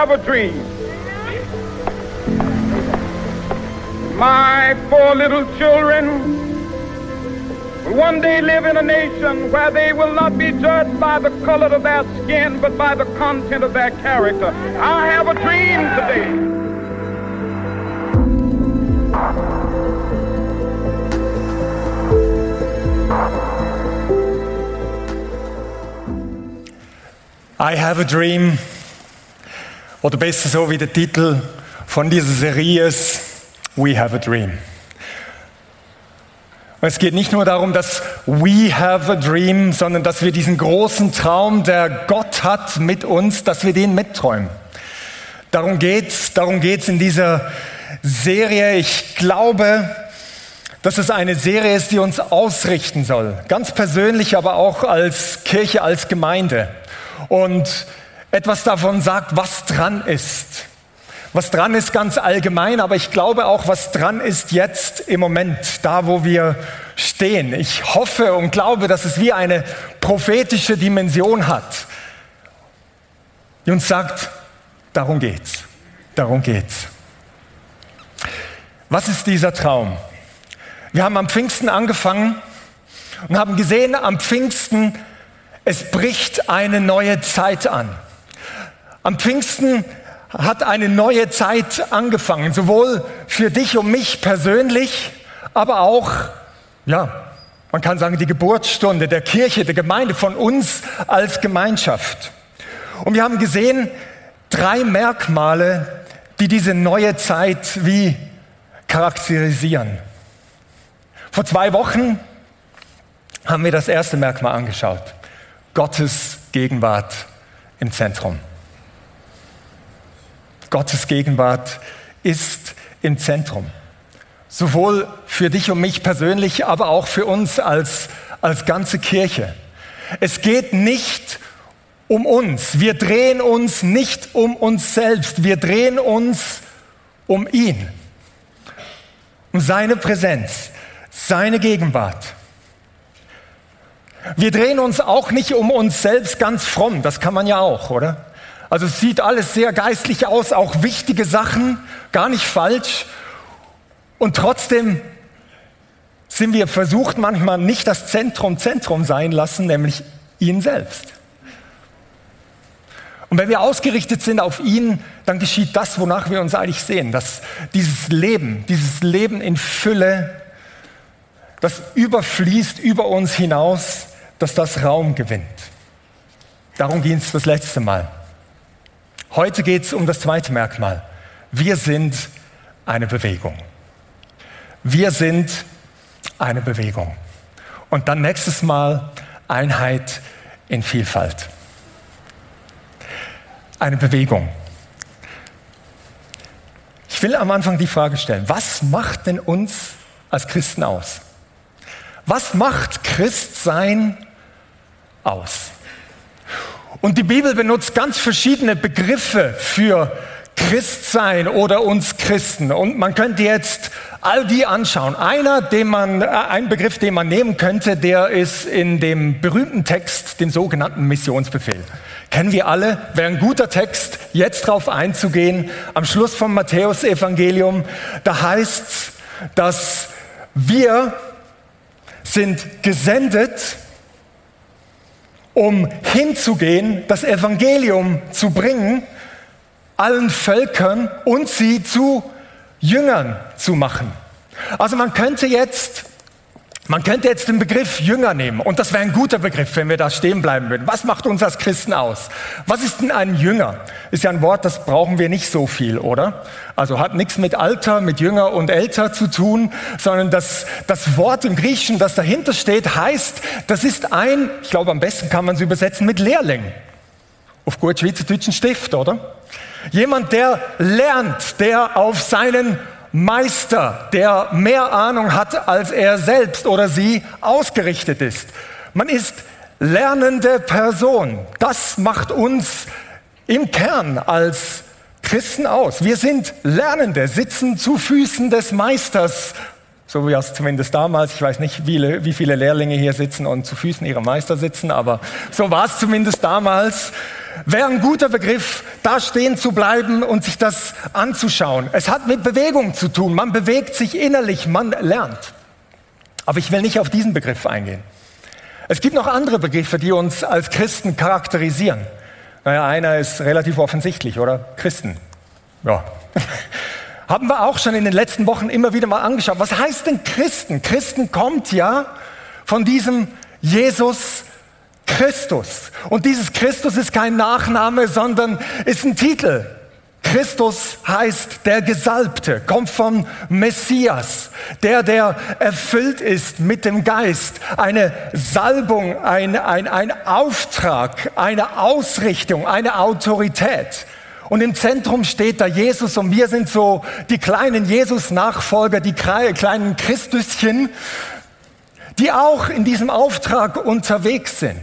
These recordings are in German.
have a dream. My four little children will one day live in a nation where they will not be judged by the color of their skin, but by the content of their character. I have a dream today. I have a dream. Oder besser so wie der Titel von dieser Serie ist, We have a dream. Und es geht nicht nur darum, dass we have a dream, sondern dass wir diesen großen Traum, der Gott hat mit uns, dass wir den mitträumen. Darum geht's, darum geht's in dieser Serie. Ich glaube, dass es eine Serie ist, die uns ausrichten soll. Ganz persönlich, aber auch als Kirche, als Gemeinde. Und etwas davon sagt, was dran ist. Was dran ist ganz allgemein, aber ich glaube auch, was dran ist jetzt im Moment, da wo wir stehen. Ich hoffe und glaube, dass es wie eine prophetische Dimension hat, die uns sagt, darum geht's, darum geht's. Was ist dieser Traum? Wir haben am Pfingsten angefangen und haben gesehen, am Pfingsten, es bricht eine neue Zeit an. Am Pfingsten hat eine neue Zeit angefangen, sowohl für dich und mich persönlich, aber auch, ja, man kann sagen, die Geburtsstunde der Kirche, der Gemeinde, von uns als Gemeinschaft. Und wir haben gesehen, drei Merkmale, die diese neue Zeit wie charakterisieren. Vor zwei Wochen haben wir das erste Merkmal angeschaut. Gottes Gegenwart im Zentrum. Gottes Gegenwart ist im Zentrum. Sowohl für dich und mich persönlich, aber auch für uns als, als ganze Kirche. Es geht nicht um uns. Wir drehen uns nicht um uns selbst. Wir drehen uns um ihn. Um seine Präsenz, seine Gegenwart. Wir drehen uns auch nicht um uns selbst ganz fromm. Das kann man ja auch, oder? Also es sieht alles sehr geistlich aus, auch wichtige Sachen, gar nicht falsch. Und trotzdem sind wir versucht manchmal nicht das Zentrum Zentrum sein lassen, nämlich ihn selbst. Und wenn wir ausgerichtet sind auf ihn, dann geschieht das, wonach wir uns eigentlich sehen, dass dieses Leben, dieses Leben in Fülle, das überfließt über uns hinaus, dass das Raum gewinnt. Darum ging es das letzte Mal. Heute geht es um das zweite Merkmal. Wir sind eine Bewegung. Wir sind eine Bewegung. Und dann nächstes Mal Einheit in Vielfalt. Eine Bewegung. Ich will am Anfang die Frage stellen, was macht denn uns als Christen aus? Was macht Christsein aus? Und die Bibel benutzt ganz verschiedene Begriffe für Christsein oder uns Christen. Und man könnte jetzt all die anschauen. Einer, den man, äh, ein Begriff, den man nehmen könnte, der ist in dem berühmten Text, den sogenannten Missionsbefehl. Kennen wir alle, wäre ein guter Text, jetzt drauf einzugehen. Am Schluss vom Matthäusevangelium, da heißt dass wir sind gesendet, um hinzugehen, das Evangelium zu bringen, allen Völkern und sie zu Jüngern zu machen. Also man könnte jetzt man könnte jetzt den Begriff Jünger nehmen und das wäre ein guter Begriff, wenn wir da stehen bleiben würden. Was macht uns als Christen aus? Was ist denn ein Jünger? Ist ja ein Wort, das brauchen wir nicht so viel, oder? Also hat nichts mit Alter, mit Jünger und Älter zu tun, sondern das, das Wort im Griechischen, das dahinter steht, heißt, das ist ein, ich glaube am besten kann man es übersetzen mit Lehrling. Auf gut schweizerdeutschen Stift, oder? Jemand, der lernt, der auf seinen Meister, der mehr Ahnung hat, als er selbst oder sie ausgerichtet ist. Man ist lernende Person. Das macht uns im Kern als Christen aus. Wir sind Lernende, sitzen zu Füßen des Meisters. So wie es zumindest damals, ich weiß nicht, wie, wie viele Lehrlinge hier sitzen und zu Füßen ihrer Meister sitzen, aber so war es zumindest damals. Wäre ein guter Begriff, da stehen zu bleiben und sich das anzuschauen. Es hat mit Bewegung zu tun. Man bewegt sich innerlich, man lernt. Aber ich will nicht auf diesen Begriff eingehen. Es gibt noch andere Begriffe, die uns als Christen charakterisieren. Naja, einer ist relativ offensichtlich, oder? Christen. Ja. Haben wir auch schon in den letzten Wochen immer wieder mal angeschaut. Was heißt denn Christen? Christen kommt ja von diesem Jesus Christus. Und dieses Christus ist kein Nachname, sondern ist ein Titel. Christus heißt der Gesalbte, kommt vom Messias, der, der erfüllt ist mit dem Geist. Eine Salbung, ein, ein, ein Auftrag, eine Ausrichtung, eine Autorität. Und im Zentrum steht da Jesus und wir sind so die kleinen Jesus-Nachfolger, die kleinen Christuschen, die auch in diesem Auftrag unterwegs sind.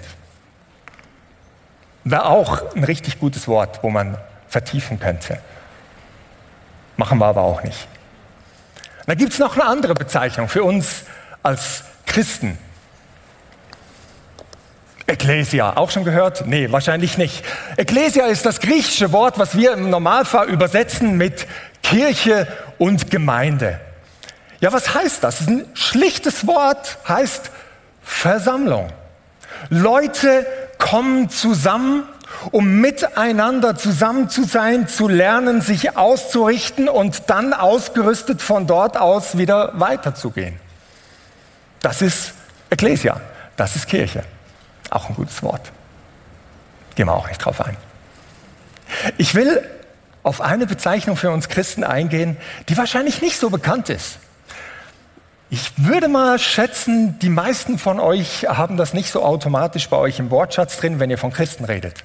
Wäre auch ein richtig gutes Wort, wo man vertiefen könnte. Machen wir aber auch nicht. Da gibt es noch eine andere Bezeichnung für uns als Christen. Ecclesia, auch schon gehört? Nee, wahrscheinlich nicht. Ecclesia ist das griechische Wort, was wir im Normalfall übersetzen mit Kirche und Gemeinde. Ja, was heißt das? das ein schlichtes Wort, heißt Versammlung. Leute kommen zusammen um miteinander zusammen zu sein, zu lernen, sich auszurichten und dann ausgerüstet von dort aus wieder weiterzugehen. Das ist Ecclesia, das ist Kirche. Auch ein gutes Wort. Gehen wir auch nicht drauf ein. Ich will auf eine Bezeichnung für uns Christen eingehen, die wahrscheinlich nicht so bekannt ist. Ich würde mal schätzen, die meisten von euch haben das nicht so automatisch bei euch im Wortschatz drin, wenn ihr von Christen redet.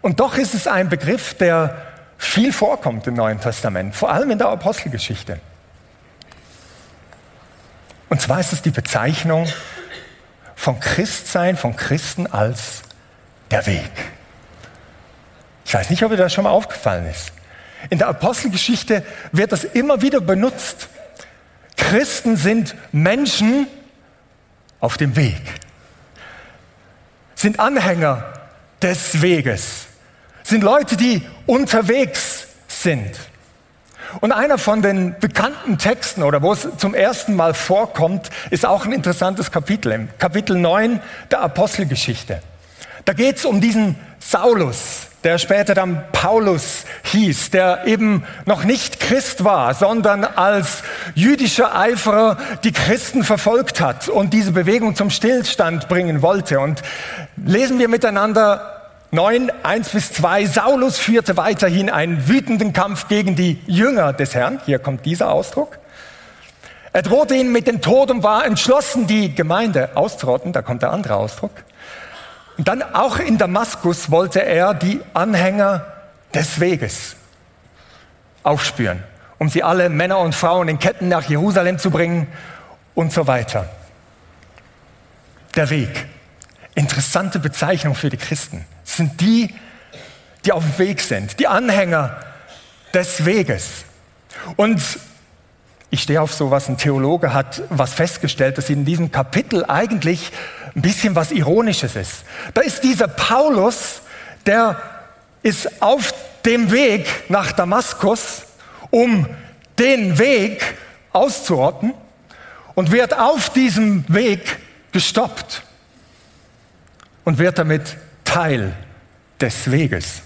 Und doch ist es ein Begriff, der viel vorkommt im Neuen Testament, vor allem in der Apostelgeschichte. Und zwar ist es die Bezeichnung von Christsein, von Christen als der Weg. Ich weiß nicht, ob ihr das schon mal aufgefallen ist. In der Apostelgeschichte wird das immer wieder benutzt. Christen sind Menschen auf dem Weg, sind Anhänger des Weges sind Leute, die unterwegs sind. Und einer von den bekannten Texten oder wo es zum ersten Mal vorkommt, ist auch ein interessantes Kapitel, im Kapitel 9 der Apostelgeschichte. Da geht es um diesen Saulus, der später dann Paulus hieß, der eben noch nicht Christ war, sondern als jüdischer Eiferer die Christen verfolgt hat und diese Bewegung zum Stillstand bringen wollte. Und lesen wir miteinander 9, 1 bis 2, Saulus führte weiterhin einen wütenden Kampf gegen die Jünger des Herrn. Hier kommt dieser Ausdruck. Er drohte ihnen mit dem Tod und war entschlossen, die Gemeinde auszurotten. Da kommt der andere Ausdruck. Und dann auch in Damaskus wollte er die Anhänger des Weges aufspüren, um sie alle Männer und Frauen in Ketten nach Jerusalem zu bringen und so weiter. Der Weg. Interessante Bezeichnung für die Christen sind die, die auf dem Weg sind, die Anhänger des Weges. Und ich stehe auf sowas, ein Theologe hat was festgestellt, dass in diesem Kapitel eigentlich ein bisschen was Ironisches ist. Da ist dieser Paulus, der ist auf dem Weg nach Damaskus, um den Weg auszurotten und wird auf diesem Weg gestoppt und wird damit Teil des Weges.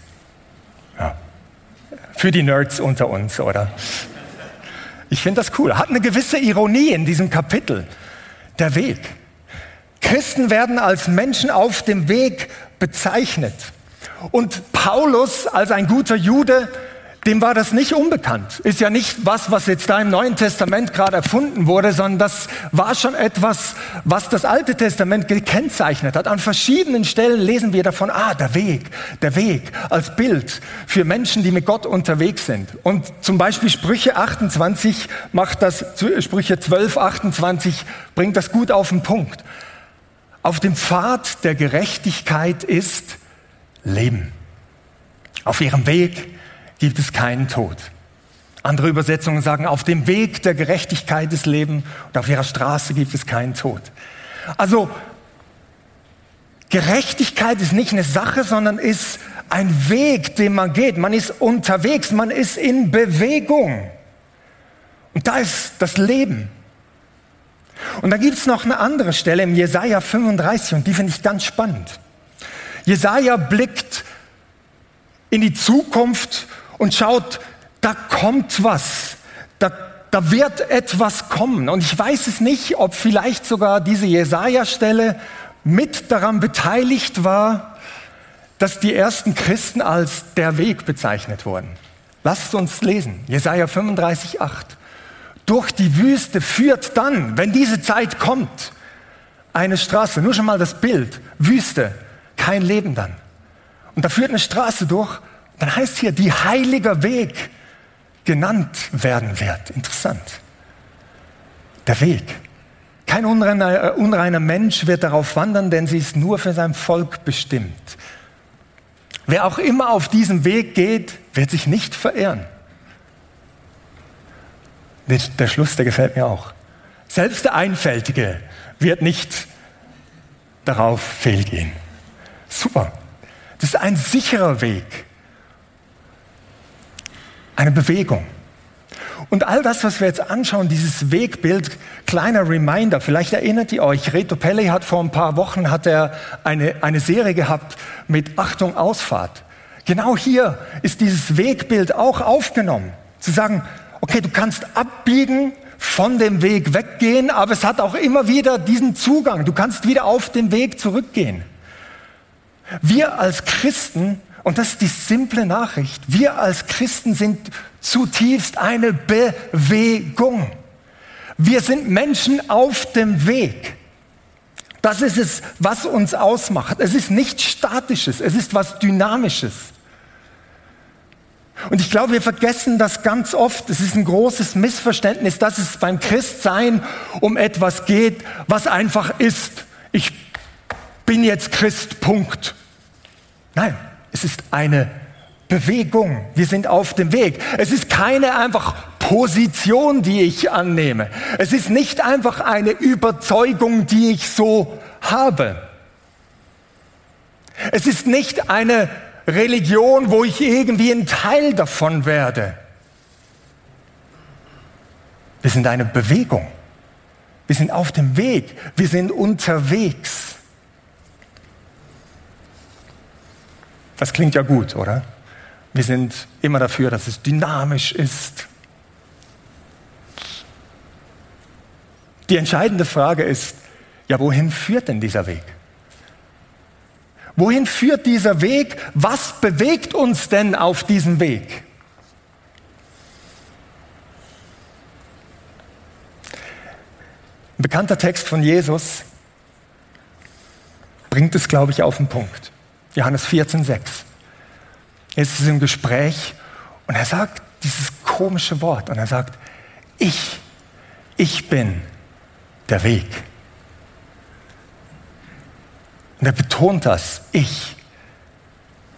Ja. Für die Nerds unter uns, oder? Ich finde das cool. Hat eine gewisse Ironie in diesem Kapitel. Der Weg. Christen werden als Menschen auf dem Weg bezeichnet. Und Paulus als ein guter Jude dem war das nicht unbekannt. Ist ja nicht was, was jetzt da im Neuen Testament gerade erfunden wurde, sondern das war schon etwas, was das Alte Testament gekennzeichnet hat. An verschiedenen Stellen lesen wir davon, ah, der Weg, der Weg als Bild für Menschen, die mit Gott unterwegs sind. Und zum Beispiel Sprüche 28 macht das, Sprüche 12, 28 bringt das gut auf den Punkt. Auf dem Pfad der Gerechtigkeit ist Leben. Auf ihrem Weg gibt es keinen Tod. Andere Übersetzungen sagen, auf dem Weg der Gerechtigkeit ist Leben und auf ihrer Straße gibt es keinen Tod. Also Gerechtigkeit ist nicht eine Sache, sondern ist ein Weg, den man geht. Man ist unterwegs, man ist in Bewegung. Und da ist das Leben. Und da gibt es noch eine andere Stelle im Jesaja 35 und die finde ich ganz spannend. Jesaja blickt in die Zukunft und schaut, da kommt was. Da, da wird etwas kommen. Und ich weiß es nicht, ob vielleicht sogar diese Jesaja-Stelle mit daran beteiligt war, dass die ersten Christen als der Weg bezeichnet wurden. Lasst uns lesen. Jesaja 35, 8 durch die Wüste führt dann, wenn diese Zeit kommt, eine Straße. Nur schon mal das Bild. Wüste, kein Leben dann. Und da führt eine Straße durch. Dann heißt hier, die heiliger Weg genannt werden wird. Interessant. Der Weg. Kein unreiner, äh, unreiner Mensch wird darauf wandern, denn sie ist nur für sein Volk bestimmt. Wer auch immer auf diesem Weg geht, wird sich nicht verirren. Der Schluss, der gefällt mir auch. Selbst der Einfältige wird nicht darauf fehlgehen. Super. Das ist ein sicherer Weg. Eine Bewegung. Und all das, was wir jetzt anschauen, dieses Wegbild, kleiner Reminder, vielleicht erinnert ihr euch, Reto Pelle hat vor ein paar Wochen hat er eine, eine Serie gehabt mit Achtung Ausfahrt. Genau hier ist dieses Wegbild auch aufgenommen. Zu sagen, okay, du kannst abbiegen, von dem Weg weggehen, aber es hat auch immer wieder diesen Zugang. Du kannst wieder auf den Weg zurückgehen. Wir als Christen, und das ist die simple Nachricht, wir als Christen sind zutiefst eine Bewegung. Wir sind Menschen auf dem Weg. Das ist es, was uns ausmacht. Es ist nichts Statisches, es ist was Dynamisches. Und ich glaube, wir vergessen das ganz oft. Es ist ein großes Missverständnis, dass es beim Christsein um etwas geht, was einfach ist. Ich bin jetzt Christ, Punkt. Nein, es ist eine Bewegung. Wir sind auf dem Weg. Es ist keine einfach Position, die ich annehme. Es ist nicht einfach eine Überzeugung, die ich so habe. Es ist nicht eine Religion, wo ich irgendwie ein Teil davon werde. Wir sind eine Bewegung. Wir sind auf dem Weg. Wir sind unterwegs. Das klingt ja gut, oder? Wir sind immer dafür, dass es dynamisch ist. Die entscheidende Frage ist, ja, wohin führt denn dieser Weg? Wohin führt dieser Weg? Was bewegt uns denn auf diesem Weg? Ein bekannter Text von Jesus bringt es, glaube ich, auf den Punkt. Johannes 14,6. Jetzt ist im Gespräch und er sagt dieses komische Wort und er sagt, ich, ich bin der Weg. Und er betont das. Ich.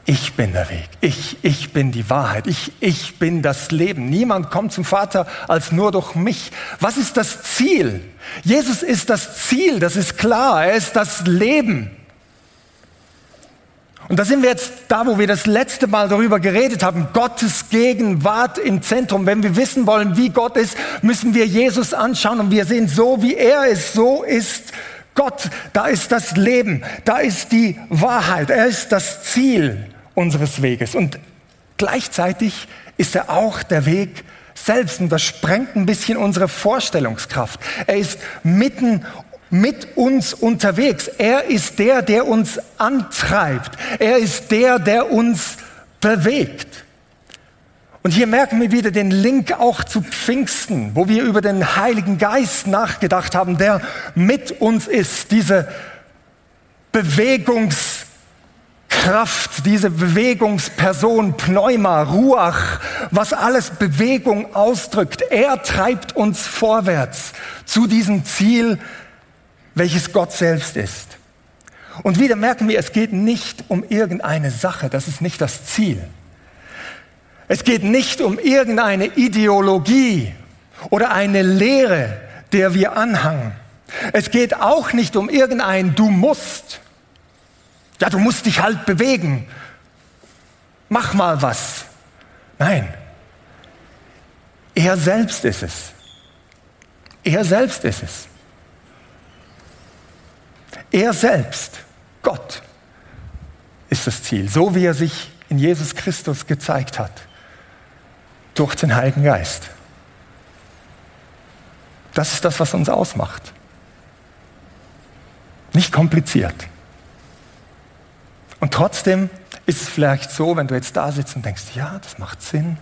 Ich bin der Weg. Ich, ich bin die Wahrheit. Ich, ich bin das Leben. Niemand kommt zum Vater als nur durch mich. Was ist das Ziel? Jesus ist das Ziel, das ist klar. Er ist das Leben. Und da sind wir jetzt da, wo wir das letzte Mal darüber geredet haben. Gottes Gegenwart im Zentrum. Wenn wir wissen wollen, wie Gott ist, müssen wir Jesus anschauen und wir sehen so, wie er ist. So ist Gott, da ist das Leben, da ist die Wahrheit, er ist das Ziel unseres Weges. Und gleichzeitig ist er auch der Weg selbst und das sprengt ein bisschen unsere Vorstellungskraft. Er ist mitten mit uns unterwegs. Er ist der, der uns antreibt. Er ist der, der uns bewegt. Und hier merken wir wieder den Link auch zu Pfingsten, wo wir über den Heiligen Geist nachgedacht haben, der mit uns ist. Diese Bewegungskraft, diese Bewegungsperson, Pneuma, Ruach, was alles Bewegung ausdrückt. Er treibt uns vorwärts zu diesem Ziel, welches Gott selbst ist. Und wieder merken wir, es geht nicht um irgendeine Sache, das ist nicht das Ziel. Es geht nicht um irgendeine Ideologie oder eine Lehre, der wir anhangen. Es geht auch nicht um irgendein Du musst. Ja, du musst dich halt bewegen. mach mal was. Nein, er selbst ist es. Er selbst ist es. Er selbst, Gott, ist das Ziel, so wie er sich in Jesus Christus gezeigt hat, durch den Heiligen Geist. Das ist das, was uns ausmacht. Nicht kompliziert. Und trotzdem ist es vielleicht so, wenn du jetzt da sitzt und denkst, ja, das macht Sinn.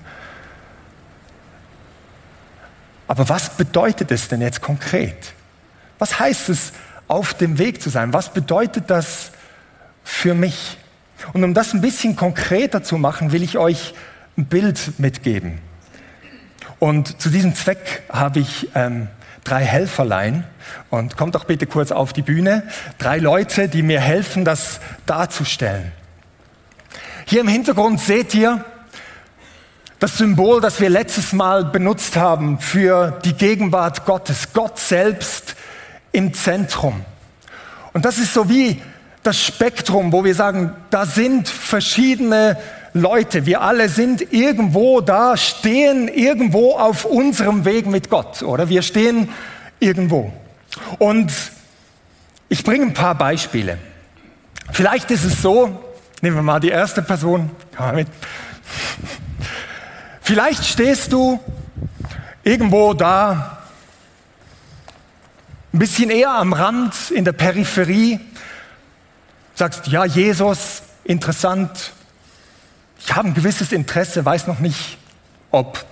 Aber was bedeutet es denn jetzt konkret? Was heißt es, auf dem Weg zu sein? Was bedeutet das für mich? Und um das ein bisschen konkreter zu machen, will ich euch ein Bild mitgeben. Und zu diesem Zweck habe ich ähm, drei Helferlein. Und kommt doch bitte kurz auf die Bühne. Drei Leute, die mir helfen, das darzustellen. Hier im Hintergrund seht ihr das Symbol, das wir letztes Mal benutzt haben für die Gegenwart Gottes. Gott selbst im Zentrum. Und das ist so wie das Spektrum, wo wir sagen, da sind verschiedene Leute. Wir alle sind irgendwo da, stehen irgendwo auf unserem Weg mit Gott, oder? Wir stehen irgendwo. Und ich bringe ein paar Beispiele. Vielleicht ist es so, nehmen wir mal die erste Person, komm mal mit. Vielleicht stehst du irgendwo da, ein bisschen eher am Rand, in der Peripherie, sagst, ja, Jesus, interessant, ich habe ein gewisses Interesse, weiß noch nicht, ob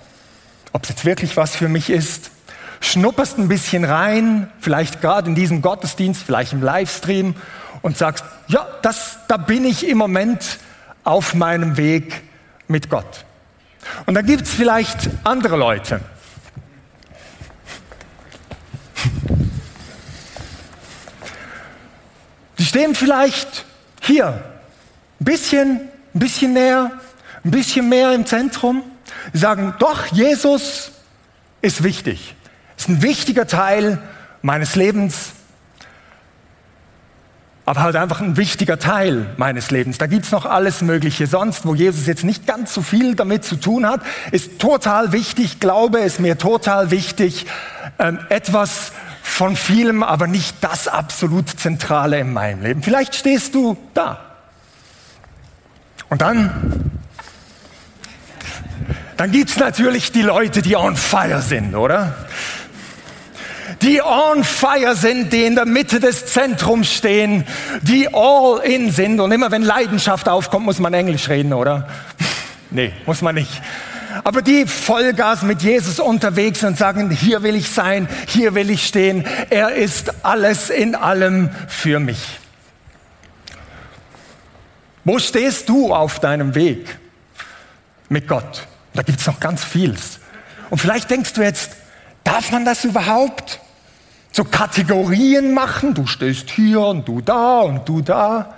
es jetzt wirklich was für mich ist. Schnupperst ein bisschen rein, vielleicht gerade in diesem Gottesdienst, vielleicht im Livestream und sagst, ja, das, da bin ich im Moment auf meinem Weg mit Gott. Und dann gibt es vielleicht andere Leute. Die stehen vielleicht hier, ein bisschen ein bisschen näher, ein bisschen mehr im Zentrum. Sie sagen, doch, Jesus ist wichtig. Ist ein wichtiger Teil meines Lebens, aber halt einfach ein wichtiger Teil meines Lebens. Da gibt's noch alles Mögliche sonst, wo Jesus jetzt nicht ganz so viel damit zu tun hat. Ist total wichtig, Glaube ist mir total wichtig. Ähm, etwas von vielem, aber nicht das absolut Zentrale in meinem Leben. Vielleicht stehst du da. Und dann, dann gibt es natürlich die Leute, die on fire sind, oder? Die on fire sind, die in der Mitte des Zentrums stehen, die all in sind. Und immer wenn Leidenschaft aufkommt, muss man Englisch reden, oder? nee, muss man nicht. Aber die Vollgas mit Jesus unterwegs und sagen, hier will ich sein, hier will ich stehen. Er ist alles in allem für mich. Wo stehst du auf deinem Weg mit Gott? Da gibt es noch ganz vieles. Und vielleicht denkst du jetzt, darf man das überhaupt? So Kategorien machen, du stehst hier und du da und du da.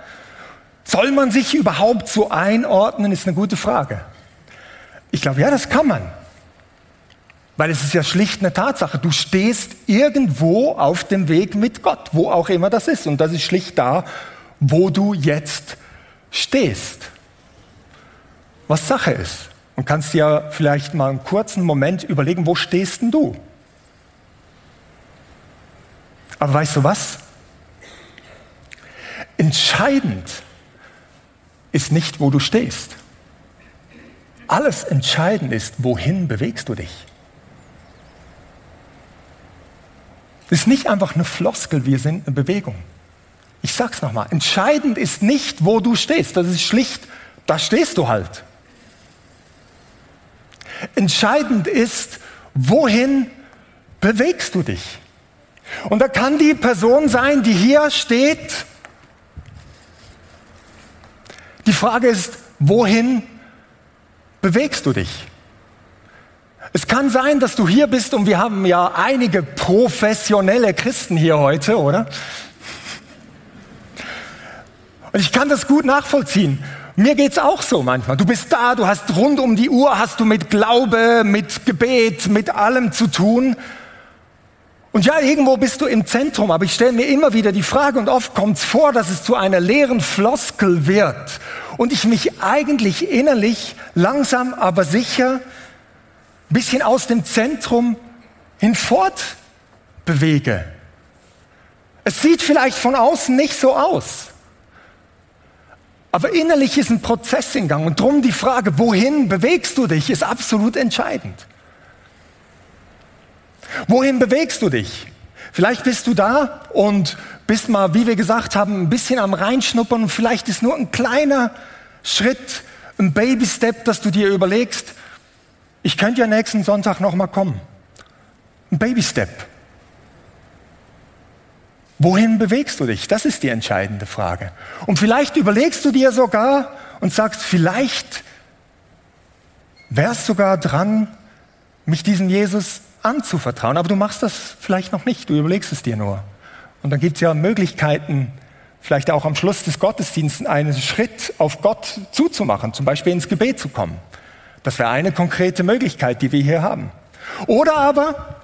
Soll man sich überhaupt so einordnen, ist eine gute Frage. Ich glaube, ja, das kann man. Weil es ist ja schlicht eine Tatsache. Du stehst irgendwo auf dem Weg mit Gott, wo auch immer das ist. Und das ist schlicht da, wo du jetzt stehst, was Sache ist. Und kannst dir vielleicht mal einen kurzen Moment überlegen, wo stehst denn du? Aber weißt du was? Entscheidend ist nicht, wo du stehst. Alles entscheidend ist, wohin bewegst du dich. Es ist nicht einfach eine Floskel, wir sind eine Bewegung. Ich sag's nochmal, entscheidend ist nicht, wo du stehst. Das ist schlicht, da stehst du halt. Entscheidend ist, wohin bewegst du dich? Und da kann die Person sein, die hier steht. Die Frage ist, wohin bewegst du dich? Es kann sein, dass du hier bist und wir haben ja einige professionelle Christen hier heute, oder? Und ich kann das gut nachvollziehen. Mir geht's auch so manchmal. Du bist da, du hast rund um die Uhr, hast du mit Glaube, mit Gebet, mit allem zu tun. Und ja, irgendwo bist du im Zentrum, aber ich stelle mir immer wieder die Frage und oft kommt es vor, dass es zu einer leeren Floskel wird und ich mich eigentlich innerlich langsam, aber sicher ein bisschen aus dem Zentrum hinfort bewege. Es sieht vielleicht von außen nicht so aus, aber innerlich ist ein Prozess in Gang und drum die Frage, wohin bewegst du dich, ist absolut entscheidend. Wohin bewegst du dich? Vielleicht bist du da und bist mal, wie wir gesagt haben, ein bisschen am Reinschnuppern und vielleicht ist nur ein kleiner Schritt, ein Baby-Step, dass du dir überlegst, ich könnte ja nächsten Sonntag noch mal kommen. Ein Baby-Step. Wohin bewegst du dich? Das ist die entscheidende Frage. Und vielleicht überlegst du dir sogar und sagst, vielleicht wärst sogar dran, mich diesem Jesus anzuvertrauen. Aber du machst das vielleicht noch nicht, du überlegst es dir nur. Und dann gibt es ja Möglichkeiten, vielleicht auch am Schluss des Gottesdienstes einen Schritt auf Gott zuzumachen, zum Beispiel ins Gebet zu kommen. Das wäre eine konkrete Möglichkeit, die wir hier haben. Oder aber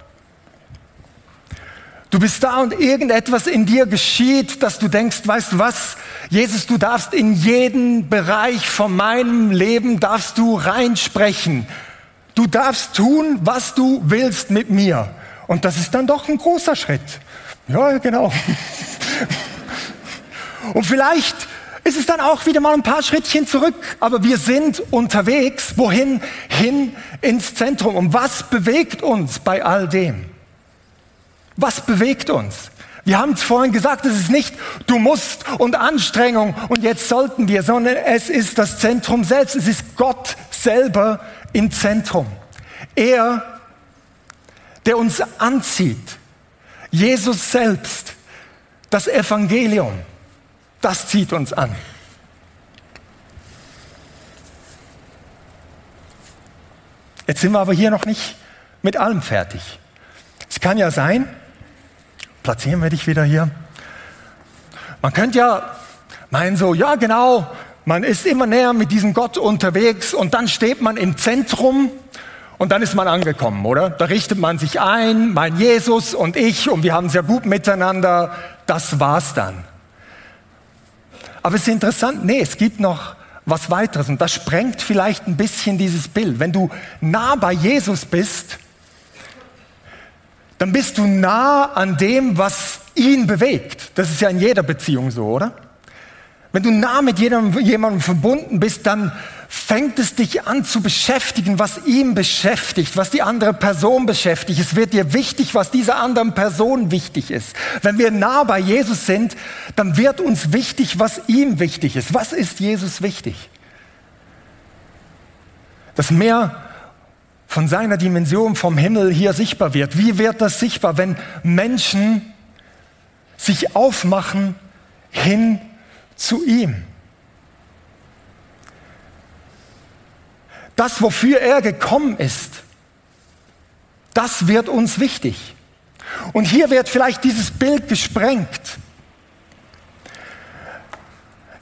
du bist da und irgendetwas in dir geschieht, dass du denkst, weißt du was, Jesus, du darfst in jeden Bereich von meinem Leben, darfst du reinsprechen. Du darfst tun, was du willst mit mir. Und das ist dann doch ein großer Schritt. Ja, genau. Und vielleicht ist es dann auch wieder mal ein paar Schrittchen zurück, aber wir sind unterwegs. Wohin? Hin ins Zentrum. Und was bewegt uns bei all dem? Was bewegt uns? Wir haben es vorhin gesagt, es ist nicht du musst und Anstrengung und jetzt sollten wir, sondern es ist das Zentrum selbst. Es ist Gott selber, im Zentrum. Er, der uns anzieht, Jesus selbst, das Evangelium, das zieht uns an. Jetzt sind wir aber hier noch nicht mit allem fertig. Es kann ja sein, platzieren wir dich wieder hier. Man könnte ja meinen so, ja genau, man ist immer näher mit diesem Gott unterwegs und dann steht man im Zentrum und dann ist man angekommen, oder? Da richtet man sich ein, mein Jesus und ich und wir haben sehr gut miteinander. Das war's dann. Aber es ist interessant, nee, es gibt noch was weiteres und das sprengt vielleicht ein bisschen dieses Bild. Wenn du nah bei Jesus bist, dann bist du nah an dem, was ihn bewegt. Das ist ja in jeder Beziehung so, oder? Wenn du nah mit jedem, jemandem verbunden bist, dann fängt es dich an zu beschäftigen, was ihm beschäftigt, was die andere Person beschäftigt. Es wird dir wichtig, was dieser anderen Person wichtig ist. Wenn wir nah bei Jesus sind, dann wird uns wichtig, was ihm wichtig ist. Was ist Jesus wichtig? Dass mehr von seiner Dimension vom Himmel hier sichtbar wird. Wie wird das sichtbar, wenn Menschen sich aufmachen hin zu ihm. Das, wofür er gekommen ist, das wird uns wichtig. Und hier wird vielleicht dieses Bild gesprengt.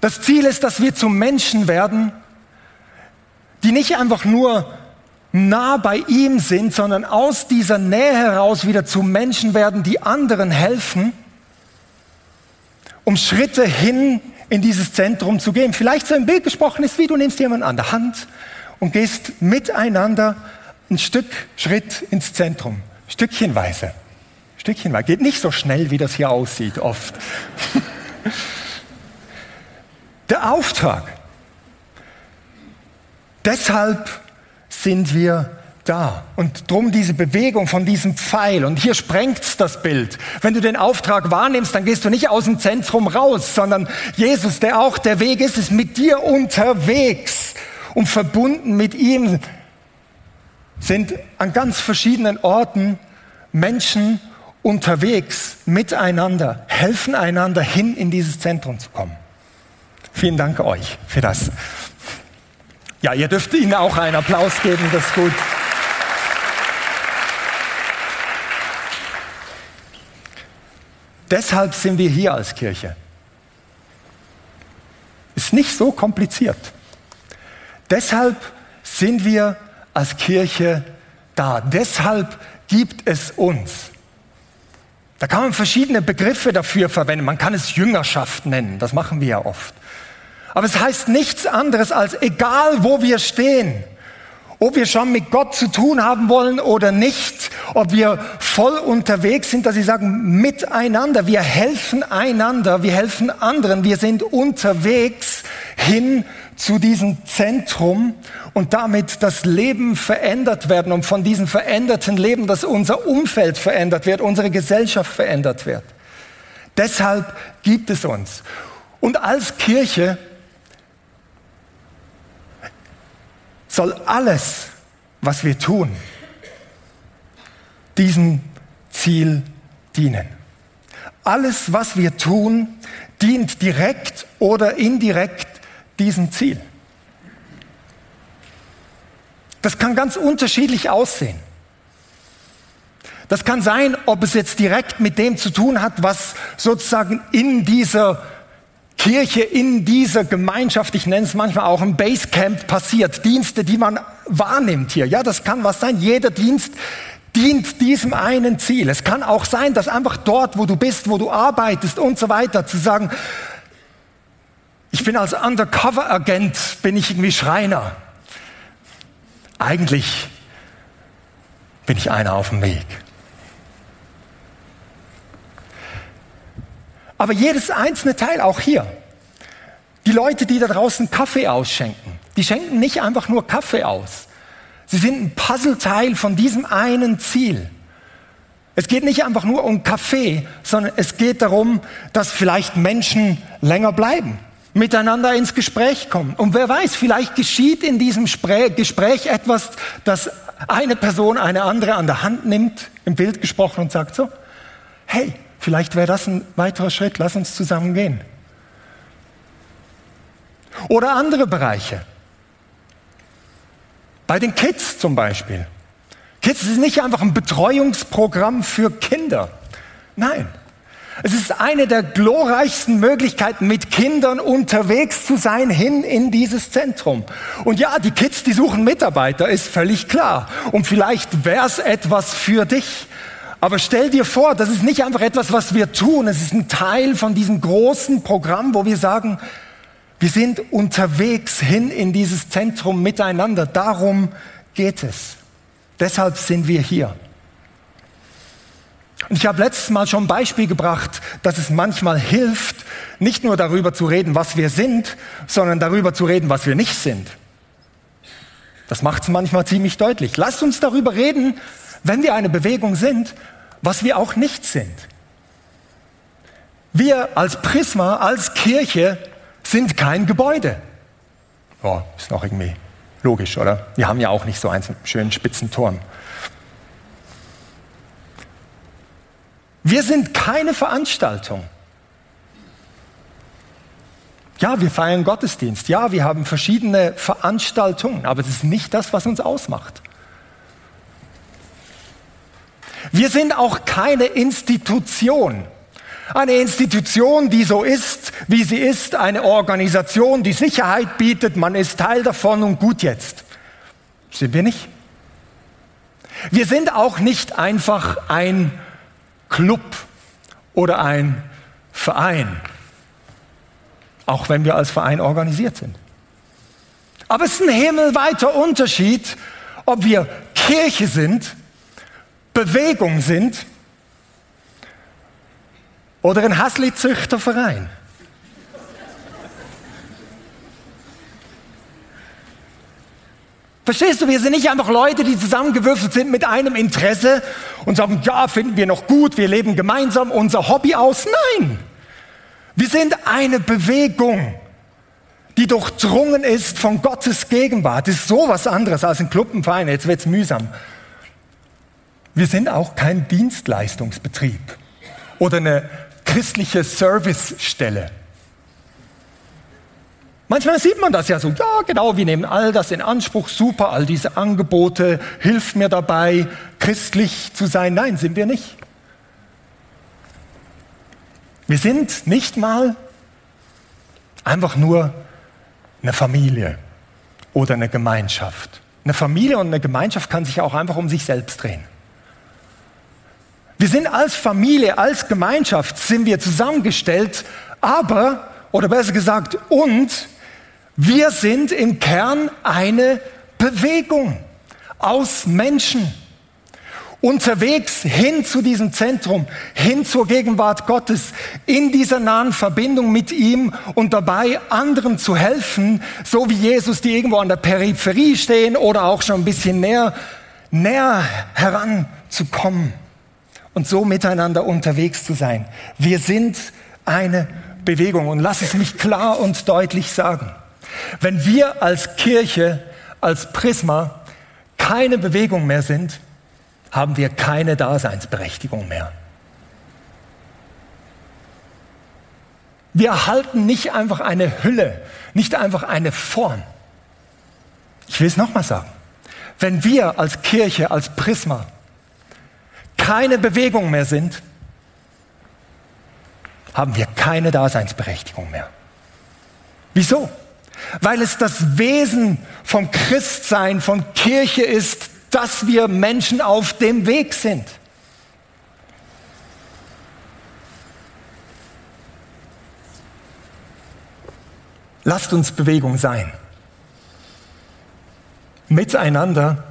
Das Ziel ist, dass wir zu Menschen werden, die nicht einfach nur nah bei ihm sind, sondern aus dieser Nähe heraus wieder zu Menschen werden, die anderen helfen, um Schritte hin in dieses Zentrum zu gehen. Vielleicht so ein Bild gesprochen ist, wie du nimmst jemanden an der Hand und gehst miteinander ein Stück Schritt ins Zentrum, Stückchenweise. Stückchenweise. Geht nicht so schnell, wie das hier aussieht, oft. Der Auftrag. Deshalb sind wir da. Und drum diese Bewegung von diesem Pfeil. Und hier sprengt's das Bild. Wenn du den Auftrag wahrnimmst, dann gehst du nicht aus dem Zentrum raus, sondern Jesus, der auch der Weg ist, ist mit dir unterwegs und verbunden mit ihm sind an ganz verschiedenen Orten Menschen unterwegs miteinander, helfen einander hin in dieses Zentrum zu kommen. Vielen Dank euch für das. Ja, ihr dürft ihnen auch einen Applaus geben, das ist gut. Deshalb sind wir hier als Kirche. Ist nicht so kompliziert. Deshalb sind wir als Kirche da. Deshalb gibt es uns. Da kann man verschiedene Begriffe dafür verwenden. Man kann es Jüngerschaft nennen, das machen wir ja oft. Aber es heißt nichts anderes als, egal wo wir stehen, ob wir schon mit Gott zu tun haben wollen oder nicht, ob wir voll unterwegs sind, dass sie sagen, miteinander, wir helfen einander, wir helfen anderen, wir sind unterwegs hin zu diesem Zentrum und damit das Leben verändert werden und von diesem veränderten Leben, dass unser Umfeld verändert wird, unsere Gesellschaft verändert wird. Deshalb gibt es uns. Und als Kirche soll alles, was wir tun, diesem Ziel dienen. Alles, was wir tun, dient direkt oder indirekt diesem Ziel. Das kann ganz unterschiedlich aussehen. Das kann sein, ob es jetzt direkt mit dem zu tun hat, was sozusagen in dieser Kirche in dieser Gemeinschaft, ich nenne es manchmal auch ein Basecamp passiert, Dienste, die man wahrnimmt hier. Ja, das kann was sein. Jeder Dienst dient diesem einen Ziel. Es kann auch sein, dass einfach dort, wo du bist, wo du arbeitest und so weiter, zu sagen, ich bin als Undercover-Agent, bin ich irgendwie Schreiner. Eigentlich bin ich einer auf dem Weg. Aber jedes einzelne Teil, auch hier, die Leute, die da draußen Kaffee ausschenken, die schenken nicht einfach nur Kaffee aus. Sie sind ein Puzzleteil von diesem einen Ziel. Es geht nicht einfach nur um Kaffee, sondern es geht darum, dass vielleicht Menschen länger bleiben, miteinander ins Gespräch kommen. Und wer weiß, vielleicht geschieht in diesem Gespräch etwas, dass eine Person eine andere an der Hand nimmt, im Bild gesprochen, und sagt so, hey, Vielleicht wäre das ein weiterer Schritt. Lass uns zusammen gehen. Oder andere Bereiche. Bei den Kids zum Beispiel. Kids ist nicht einfach ein Betreuungsprogramm für Kinder. Nein. Es ist eine der glorreichsten Möglichkeiten, mit Kindern unterwegs zu sein, hin in dieses Zentrum. Und ja, die Kids, die suchen Mitarbeiter, ist völlig klar. Und vielleicht wäre es etwas für dich. Aber stell dir vor, das ist nicht einfach etwas, was wir tun. Es ist ein Teil von diesem großen Programm, wo wir sagen, wir sind unterwegs hin in dieses Zentrum miteinander. Darum geht es. Deshalb sind wir hier. Und ich habe letztes Mal schon ein Beispiel gebracht, dass es manchmal hilft, nicht nur darüber zu reden, was wir sind, sondern darüber zu reden, was wir nicht sind. Das macht es manchmal ziemlich deutlich. Lasst uns darüber reden, wenn wir eine Bewegung sind, was wir auch nicht sind. Wir als Prisma, als Kirche sind kein Gebäude. Oh, ist noch irgendwie logisch, oder? Wir haben ja auch nicht so einen schönen spitzen Turm. Wir sind keine Veranstaltung. Ja, wir feiern Gottesdienst. Ja, wir haben verschiedene Veranstaltungen, aber das ist nicht das, was uns ausmacht. Wir sind auch keine Institution. Eine Institution, die so ist, wie sie ist, eine Organisation, die Sicherheit bietet, man ist Teil davon und gut jetzt. Sind wir nicht? Wir sind auch nicht einfach ein Club oder ein Verein, auch wenn wir als Verein organisiert sind. Aber es ist ein himmelweiter Unterschied, ob wir Kirche sind Bewegung sind oder ein Häsli-Züchterverein. Verstehst du, wir sind nicht einfach Leute, die zusammengewürfelt sind mit einem Interesse und sagen, ja, finden wir noch gut, wir leben gemeinsam unser Hobby aus. Nein, wir sind eine Bewegung, die durchdrungen ist von Gottes Gegenwart. Das ist sowas anderes als ein Clubverein. Jetzt wird's mühsam. Wir sind auch kein Dienstleistungsbetrieb oder eine christliche Servicestelle. Manchmal sieht man das ja so, ja genau, wir nehmen all das in Anspruch, super, all diese Angebote, hilft mir dabei, christlich zu sein. Nein, sind wir nicht. Wir sind nicht mal einfach nur eine Familie oder eine Gemeinschaft. Eine Familie und eine Gemeinschaft kann sich auch einfach um sich selbst drehen. Wir sind als Familie, als Gemeinschaft sind wir zusammengestellt, aber, oder besser gesagt, und wir sind im Kern eine Bewegung aus Menschen. Unterwegs hin zu diesem Zentrum, hin zur Gegenwart Gottes, in dieser nahen Verbindung mit ihm und dabei anderen zu helfen, so wie Jesus, die irgendwo an der Peripherie stehen oder auch schon ein bisschen näher, näher heranzukommen und so miteinander unterwegs zu sein. Wir sind eine Bewegung und lass es mich klar und deutlich sagen. Wenn wir als Kirche, als Prisma keine Bewegung mehr sind, haben wir keine Daseinsberechtigung mehr. Wir erhalten nicht einfach eine Hülle, nicht einfach eine Form. Ich will es nochmal sagen. Wenn wir als Kirche, als Prisma keine Bewegung mehr sind, haben wir keine Daseinsberechtigung mehr. Wieso? Weil es das Wesen vom Christsein, von Kirche ist, dass wir Menschen auf dem Weg sind. Lasst uns Bewegung sein. Miteinander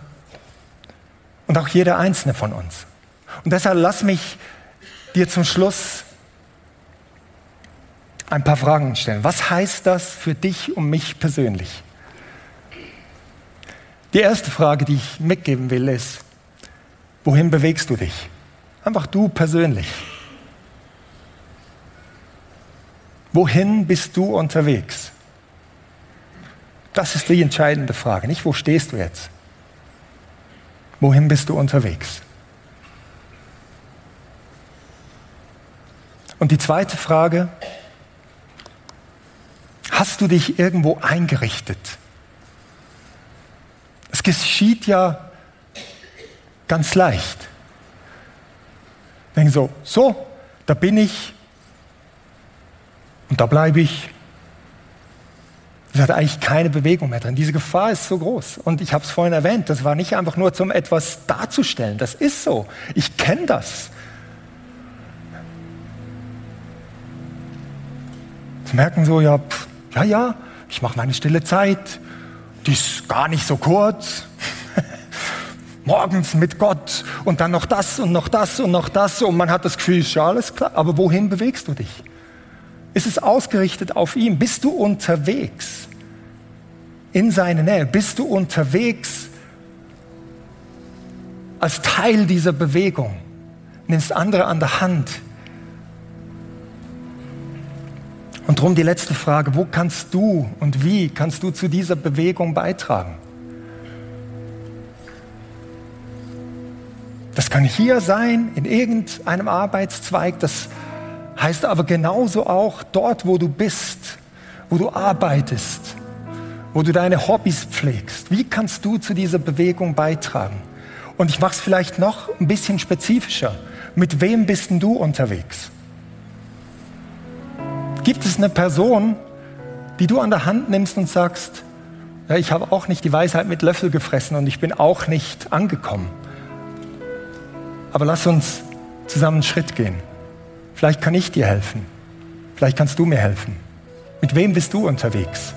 und auch jeder einzelne von uns. Und deshalb lass mich dir zum Schluss ein paar Fragen stellen. Was heißt das für dich und mich persönlich? Die erste Frage, die ich mitgeben will, ist, wohin bewegst du dich? Einfach du persönlich. Wohin bist du unterwegs? Das ist die entscheidende Frage, nicht wo stehst du jetzt? Wohin bist du unterwegs? Und die zweite Frage, hast du dich irgendwo eingerichtet? Es geschieht ja ganz leicht. Denken so, so, da bin ich und da bleibe ich. Es hat eigentlich keine Bewegung mehr drin. Diese Gefahr ist so groß. Und ich habe es vorhin erwähnt, das war nicht einfach nur zum etwas darzustellen. Das ist so. Ich kenne das. Sie merken so, ja, pff, ja, ja, ich mache meine stille Zeit, die ist gar nicht so kurz. Morgens mit Gott und dann noch das und noch das und noch das und man hat das Gefühl, ist ja alles klar. Aber wohin bewegst du dich? Ist es ausgerichtet auf ihn? Bist du unterwegs in seine Nähe? Bist du unterwegs als Teil dieser Bewegung? Nimmst andere an der Hand, Und darum die letzte Frage, wo kannst du und wie kannst du zu dieser Bewegung beitragen? Das kann hier sein, in irgendeinem Arbeitszweig, das heißt aber genauso auch dort, wo du bist, wo du arbeitest, wo du deine Hobbys pflegst. Wie kannst du zu dieser Bewegung beitragen? Und ich mache es vielleicht noch ein bisschen spezifischer. Mit wem bist denn du unterwegs? Gibt es eine Person, die du an der Hand nimmst und sagst, ja, ich habe auch nicht die Weisheit mit Löffel gefressen und ich bin auch nicht angekommen. Aber lass uns zusammen einen Schritt gehen. Vielleicht kann ich dir helfen. Vielleicht kannst du mir helfen. Mit wem bist du unterwegs?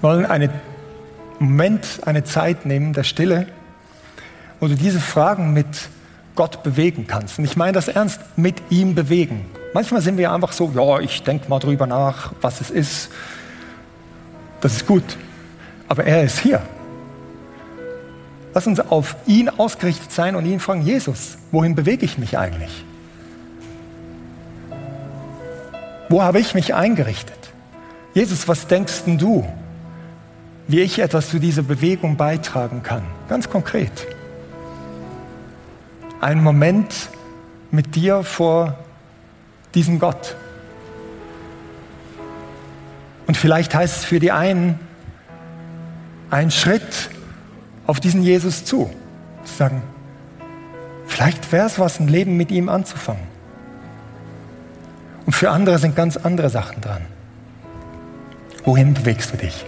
Wir wollen einen Moment, eine Zeit nehmen der Stille, wo du diese Fragen mit Gott bewegen kannst. Und ich meine das ernst, mit ihm bewegen. Manchmal sind wir einfach so, ja, ich denke mal drüber nach, was es ist. Das ist gut. Aber er ist hier. Lass uns auf ihn ausgerichtet sein und ihn fragen, Jesus, wohin bewege ich mich eigentlich? Wo habe ich mich eingerichtet? Jesus, was denkst denn du, wie ich etwas zu dieser Bewegung beitragen kann? Ganz konkret einen Moment mit dir vor diesem Gott. Und vielleicht heißt es für die einen, ein Schritt auf diesen Jesus zu. Zu sagen, vielleicht wäre es was, ein Leben mit ihm anzufangen. Und für andere sind ganz andere Sachen dran. Wohin bewegst du dich?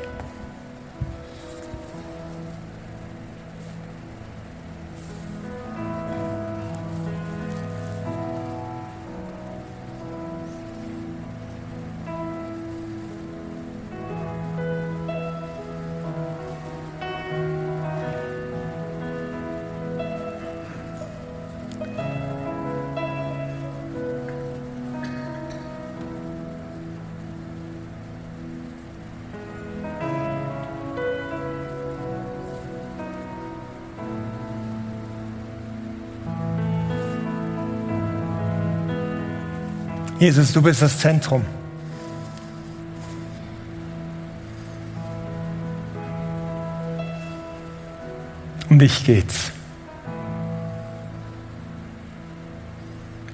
Jesus, du bist das Zentrum. Um dich geht's.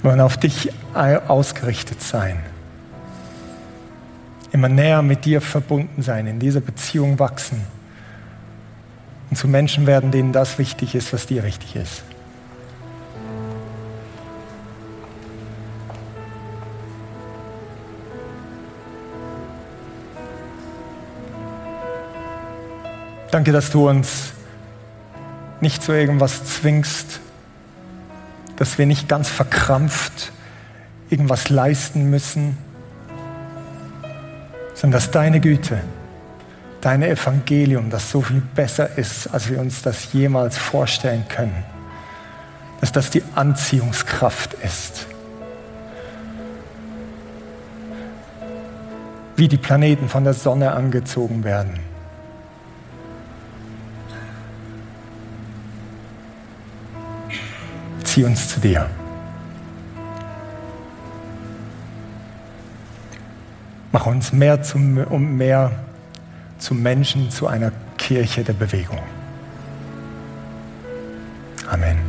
Wir wollen auf dich ausgerichtet sein. Immer näher mit dir verbunden sein, in dieser Beziehung wachsen und zu Menschen werden, denen das wichtig ist, was dir wichtig ist. Danke, dass du uns nicht zu irgendwas zwingst, dass wir nicht ganz verkrampft irgendwas leisten müssen, sondern dass deine Güte, dein Evangelium, das so viel besser ist, als wir uns das jemals vorstellen können, dass das die Anziehungskraft ist. Wie die Planeten von der Sonne angezogen werden zieh uns zu dir. Mach uns mehr zum, um mehr zu Menschen, zu einer Kirche der Bewegung. Amen.